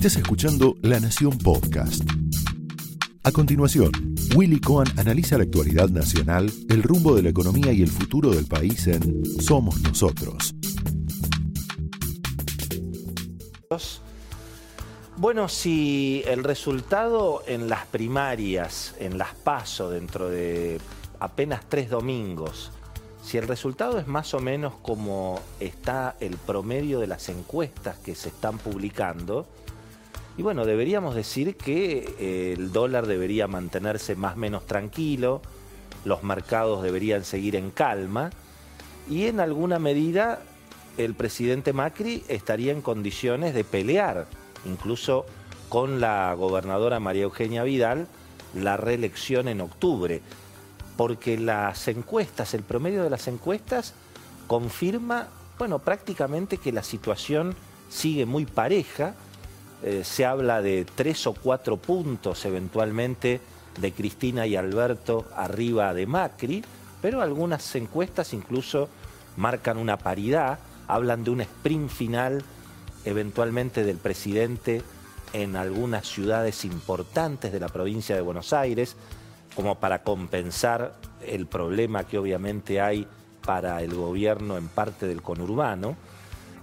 Estás escuchando La Nación Podcast. A continuación, Willy Cohen analiza la actualidad nacional, el rumbo de la economía y el futuro del país en Somos Nosotros. Bueno, si el resultado en las primarias, en las PASO, dentro de apenas tres domingos, si el resultado es más o menos como está el promedio de las encuestas que se están publicando, y bueno, deberíamos decir que eh, el dólar debería mantenerse más o menos tranquilo, los mercados deberían seguir en calma, y en alguna medida el presidente Macri estaría en condiciones de pelear incluso con la gobernadora María Eugenia Vidal, la reelección en octubre, porque las encuestas, el promedio de las encuestas confirma, bueno, prácticamente que la situación sigue muy pareja, eh, se habla de tres o cuatro puntos eventualmente de Cristina y Alberto arriba de Macri, pero algunas encuestas incluso marcan una paridad, hablan de un sprint final eventualmente del presidente en algunas ciudades importantes de la provincia de Buenos Aires, como para compensar el problema que obviamente hay para el gobierno en parte del conurbano.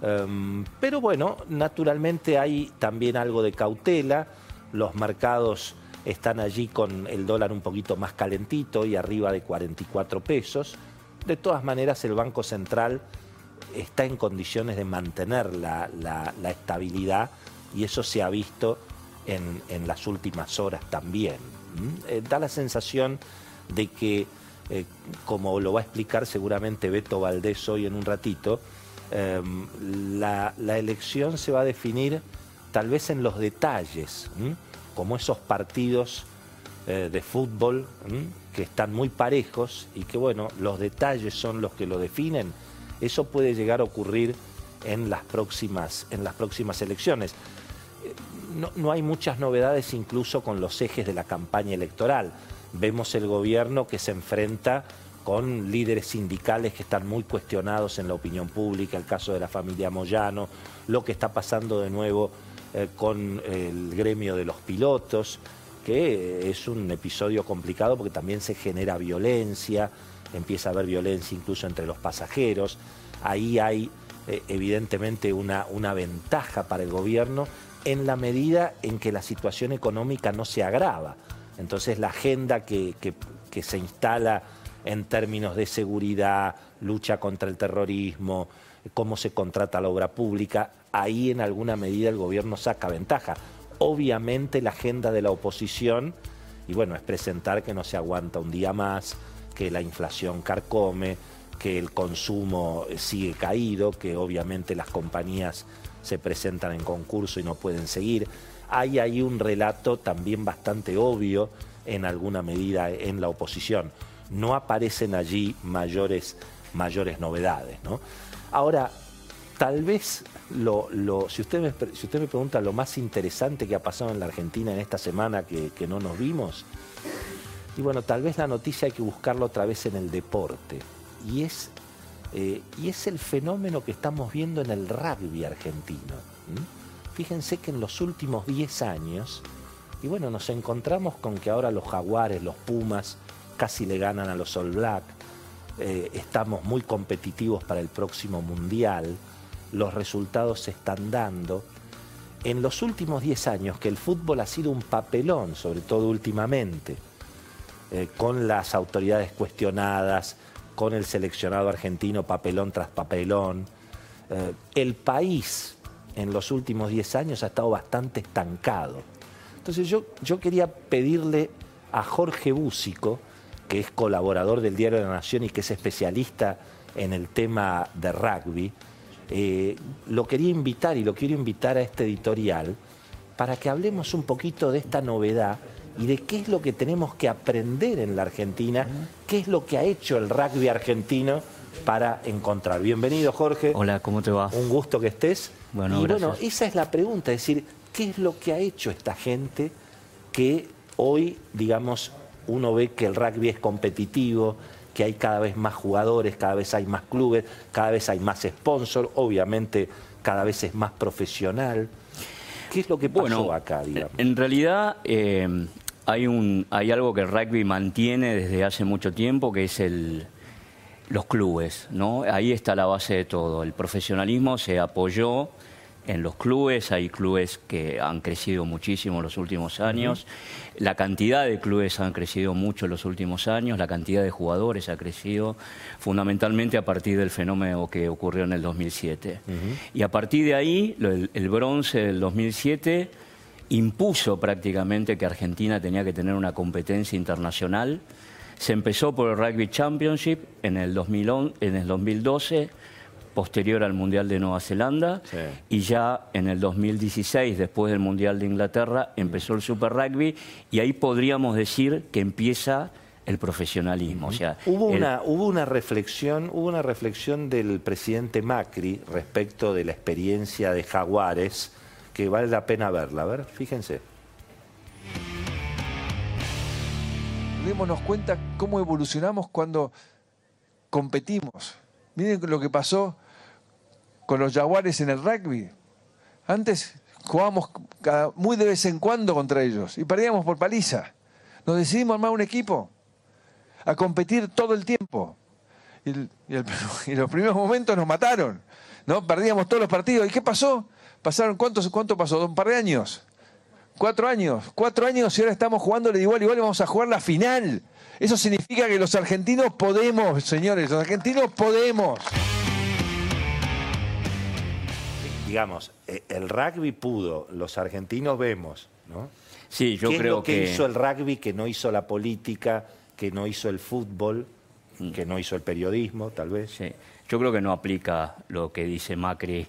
Em, pero bueno, naturalmente hay también algo de cautela, los mercados están allí con el dólar un poquito más calentito y arriba de 44 pesos. De todas maneras, el Banco Central está en condiciones de mantener la, estabilidad y eso se ha visto en, las últimas horas también. Eh, da la sensación de que, eh, como lo va a explicar seguramente Beto Valdés hoy en un ratito, em, la, elección se va a definir tal vez en los detalles, como esos partidos eh, de fútbol que están muy parejos y que bueno, los detalles son los que lo definen eso puede llegar a ocurrir en las próximas, en las próximas elecciones. No, hay muchas novedades incluso con los ejes de la campaña electoral. Vemos el gobierno que se enfrenta con líderes sindicales que están muy cuestionados en la opinión pública, el caso de la familia Moyano, lo que está pasando de nuevo eh, con el gremio de los pilotos, que es un episodio complicado porque también se genera violencia, empieza a haber violencia incluso entre los pasajeros. Ahí hay eh, evidentemente una, una ventaja para el gobierno en la medida en que la situación económica no se agrava. Entonces la agenda que, que, se instala en términos de seguridad, lucha contra el terrorismo, cómo se contrata la obra pública, ahí en alguna medida el gobierno saca ventaja. Obviamente la agenda de la oposición, y bueno, es presentar que no se aguanta un día más, que la inflación carcome, que el consumo sigue caído, que obviamente las compañías se presentan en concurso y no pueden seguir. Hay ahí un relato también bastante obvio en alguna medida en la oposición. No aparecen allí mayores, mayores novedades. ¿no? Ahora, tal vez lo, si, usted me, si me pregunta lo más interesante que ha pasado en la Argentina en esta semana que, que no nos vimos, y bueno, tal vez la noticia hay que buscarla otra vez en el deporte. Y es, eh, y es el fenómeno que estamos viendo en el rugby argentino. Fíjense que en los últimos 10 años, y bueno, nos encontramos con que ahora los jaguares, los pumas, casi le ganan a los All Black. Eh, estamos muy competitivos para el próximo mundial. Los resultados se están dando. En los últimos 10 años que el fútbol ha sido un papelón, sobre todo últimamente, eh, con las autoridades cuestionadas, con el seleccionado argentino papelón tras papelón. Eh, el país en los últimos 10 años ha estado bastante estancado. Entonces yo, yo quería pedirle a Jorge Búsico, que es colaborador del Diario de la Nación y que es especialista en el tema de rugby, eh, lo quería invitar y lo quiero invitar a este editorial para que hablemos un poquito de esta novedad y de qué es lo que tenemos que aprender en la Argentina, qué es lo que ha hecho el rugby argentino para encontrar. Bienvenido, Jorge. Hola, ¿cómo te va? Un gusto que estés. Bueno, y bueno, esa es la pregunta, es decir, ¿qué es lo que ha hecho esta gente que hoy, digamos, uno ve que el rugby es competitivo, que hay cada vez más jugadores, cada vez hay más clubes, cada vez hay más sponsors, obviamente cada vez es más profesional. ¿Qué es lo que pasó Bueno, acá, digamos? En realidad eh, hay, un, hay algo que el rugby mantiene desde hace mucho tiempo, que es el, los clubes. ¿no? Ahí está la base de todo. El profesionalismo se apoyó en los clubes, hay clubes que han crecido muchísimo en los últimos años, la cantidad de clubes han crecido mucho en los últimos años, la cantidad de jugadores ha crecido fundamentalmente a partir del fenómeno que ocurrió en el 2007. Y a partir de ahí, el, el bronce del 2007 impuso prácticamente que Argentina tenía que tener una competencia internacional. Se empezó por el Rugby Championship en el, 2011, en el 2012, posterior al Mundial de Nueva Zelanda, Sí. y ya en el 2016, después del Mundial de Inglaterra, empezó el Super Rugby y ahí podríamos decir que empieza el profesionalismo. O sea, Hubo el- una, hubo una reflexión, hubo una reflexión del presidente Macri respecto de la experiencia de Jaguares que vale la pena verla. A ver, fíjense. démonos cuenta cómo evolucionamos cuando competimos. Miren lo que pasó con los jaguares en el rugby. Antes jugábamos muy de vez en cuando contra ellos y perdíamos por paliza. Nos decidimos armar un equipo a competir todo el tiempo. Y, el- los primeros momentos nos mataron. ¿no? Perdíamos todos los partidos. ¿Y qué pasó? Pasaron, ¿cuántos, ¿Cuánto pasó? ¿Un par de años? Cuatro años, cuatro años y ahora estamos jugando de igual igual y vamos a jugar la final. Eso significa que los argentinos podemos, señores, los argentinos podemos. Digamos, eh, el rugby pudo, los argentinos vemos, ¿no? sí, yo ¿Qué es creo lo que, que hizo el rugby que no hizo la política, que no hizo el fútbol, que no hizo el periodismo, tal vez? Sí. Yo creo que no aplica lo que dice Macri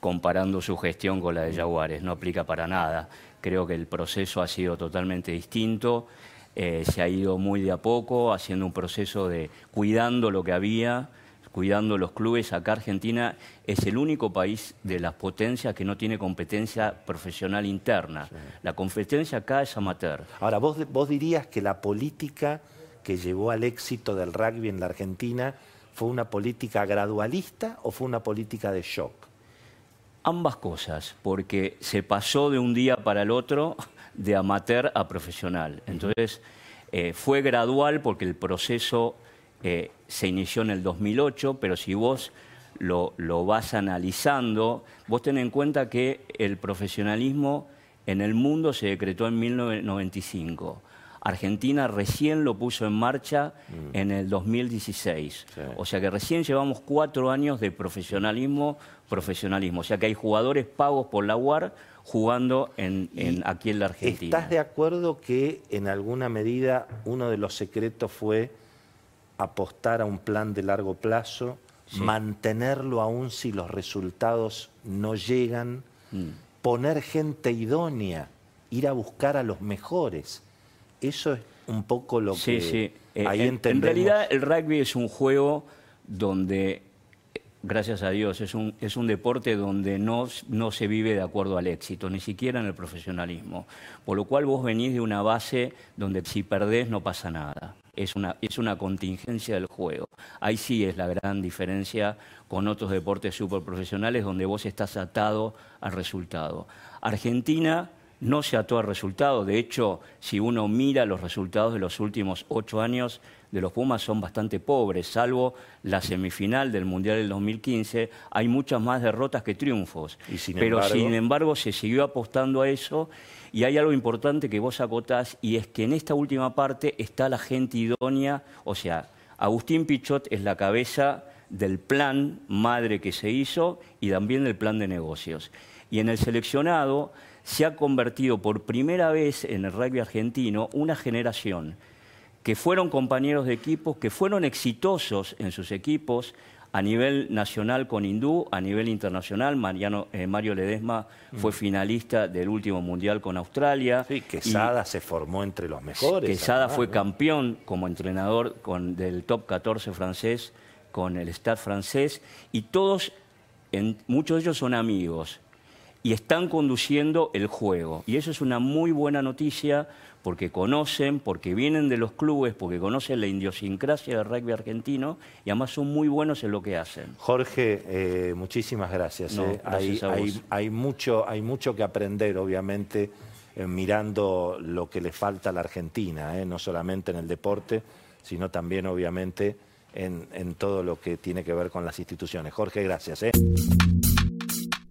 comparando su gestión con la de Jaguares, no aplica para nada. Creo que el proceso ha sido totalmente distinto, eh, se ha ido muy de a poco, haciendo un proceso de cuidando lo que había, cuidando los clubes. Acá Argentina es el único país de las potencias que no tiene competencia profesional interna. La competencia acá es amateur. Ahora, ¿vos, vos dirías que la política que llevó al éxito del rugby en la Argentina fue una política gradualista o fue una política de shock? Ambas cosas, porque se pasó de un día para el otro de amateur a profesional. Entonces, eh, fue gradual porque el proceso eh, se inició en el 2008, pero si vos lo, lo vas analizando, vos ten en cuenta que el profesionalismo en el mundo se decretó en 1995. Argentina recién lo puso en marcha en el 2016. Sí. O sea que recién llevamos cuatro años de profesionalismo, profesionalismo. O sea que hay jugadores pagos por la UAR jugando en, en- aquí en la Argentina. ¿Estás de acuerdo que en alguna medida uno de los secretos fue apostar a un plan de largo plazo, mantenerlo aún si los resultados no llegan, Mm. poner gente idónea, ir a buscar a los mejores? Eso es un poco lo Sí, que sí. Eh, ahí en, en entendemos. realidad el rugby es un juego donde, gracias a Dios, es un, es un deporte donde no, no se vive de acuerdo al éxito, ni siquiera en el profesionalismo. Por lo cual vos venís de una base donde si perdés no pasa nada. Es una, es una contingencia del juego. Ahí sí es la gran diferencia con otros deportes superprofesionales donde vos estás atado al resultado. Argentina no se ató al resultado. De hecho, si uno mira los resultados de los últimos ocho años de los Pumas son bastante pobres, salvo la semifinal del Mundial del 2015, hay muchas más derrotas que triunfos. Y sin Pero embargo- sin embargo se siguió apostando a eso y hay algo importante que vos acotás y es que en esta última parte está la gente idónea, o sea, Agustín Pichot es la cabeza del plan madre que se hizo y también del plan de negocios. Y en el seleccionado se ha convertido por primera vez en el rugby argentino una generación que fueron compañeros de equipos, que fueron exitosos en sus equipos a nivel nacional con Hindú, a nivel internacional. Mariano, eh, Mario Ledesma fue finalista del último mundial con Australia. Sí, Y- Quesada se formó entre los mejores. Quesada además, fue ¿no? campeón como entrenador con, del top 14 francés con el Stade francés y todos, en, muchos de ellos son amigos. Y están conduciendo el juego. Y eso es una muy buena noticia porque conocen, porque vienen de los clubes, porque conocen la idiosincrasia del rugby argentino y además son muy buenos en lo que hacen. Jorge, eh, muchísimas gracias. eh. gracias hay, hay, mucho, hay mucho que aprender, obviamente, eh, mirando lo que le falta a la Argentina, no solamente en el deporte, sino también, obviamente, en, en todo lo que tiene que ver con las instituciones. Jorge, gracias.